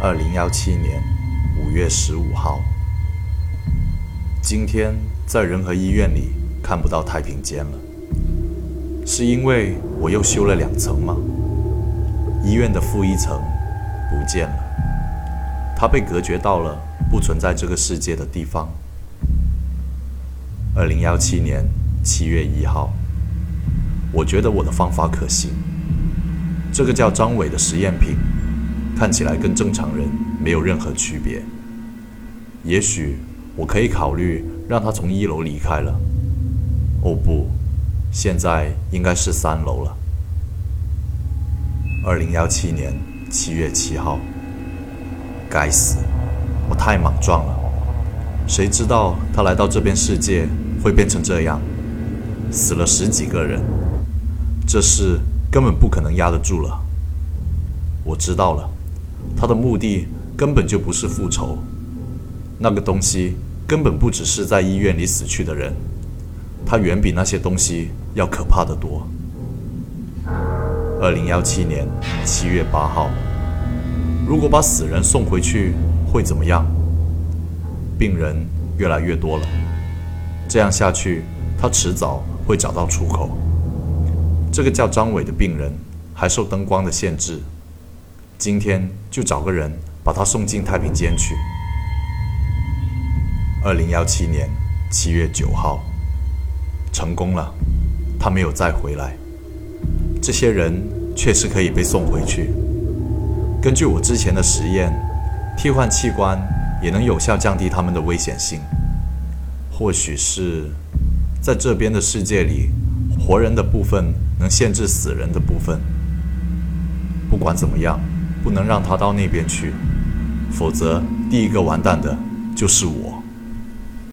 二零幺七年五月十五号，今天在仁和医院里看不到太平间了，是因为我又修了两层吗？医院的负一层不见了，它被隔绝到了不存在这个世界的地方。二零幺七年七月一号，我觉得我的方法可行，这个叫张伟的实验品。看起来跟正常人没有任何区别。也许我可以考虑让他从一楼离开了。哦不，现在应该是三楼了。二零幺七年七月七号。该死，我太莽撞了。谁知道他来到这边世界会变成这样？死了十几个人，这事根本不可能压得住了。我知道了。他的目的根本就不是复仇，那个东西根本不只是在医院里死去的人，他远比那些东西要可怕的多。二零幺七年七月八号，如果把死人送回去会怎么样？病人越来越多了，这样下去，他迟早会找到出口。这个叫张伟的病人还受灯光的限制。今天就找个人把他送进太平间去。二零幺七年七月九号，成功了，他没有再回来。这些人确实可以被送回去。根据我之前的实验，替换器官也能有效降低他们的危险性。或许是在这边的世界里，活人的部分能限制死人的部分。不管怎么样。不能让他到那边去，否则第一个完蛋的就是我。